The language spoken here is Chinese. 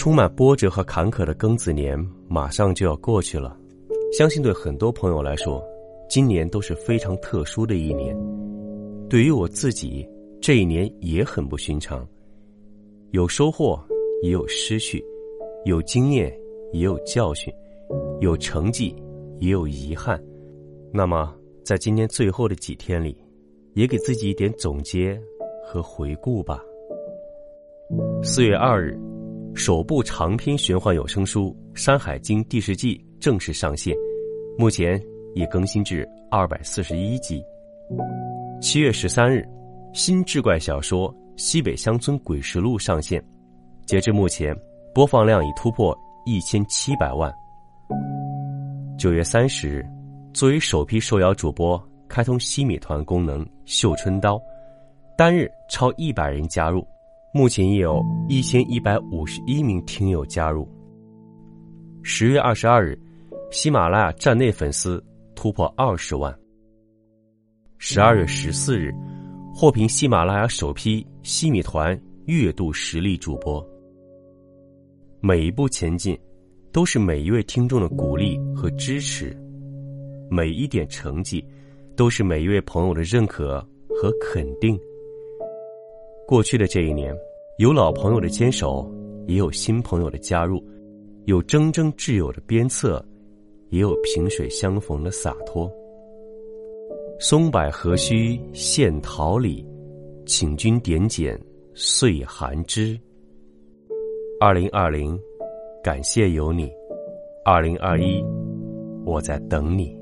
充满波折和坎坷的庚子年马上就要过去了，相信对很多朋友来说，今年都是非常特殊的一年。对于我自己，这一年也很不寻常，有收获，也有失去，有经验，也有教训，有成绩，也有遗憾。那么，在今年最后的几天里，也给自己一点总结和回顾吧。四月二日。首部长篇玄幻有声书《山海经》第十季正式上线，目前已更新至二百四十一集。七月十三日，新志怪小说《西北乡村鬼实录》上线，截至目前，播放量已突破一千七百万。九月三十日，作为首批受邀主播，开通西米团功能“绣春刀”，单日超一百人加入。目前已有一千一百五十一名听友加入。十月二十二日，喜马拉雅站内粉丝突破二十万。十二月十四日，获评喜马拉雅首批西米团月度实力主播。每一步前进，都是每一位听众的鼓励和支持；每一点成绩，都是每一位朋友的认可和肯定。过去的这一年，有老朋友的坚守，也有新朋友的加入，有铮铮挚友的鞭策，也有萍水相逢的洒脱。松柏何须献桃李，请君点检岁寒枝。二零二零，感谢有你；二零二一，我在等你。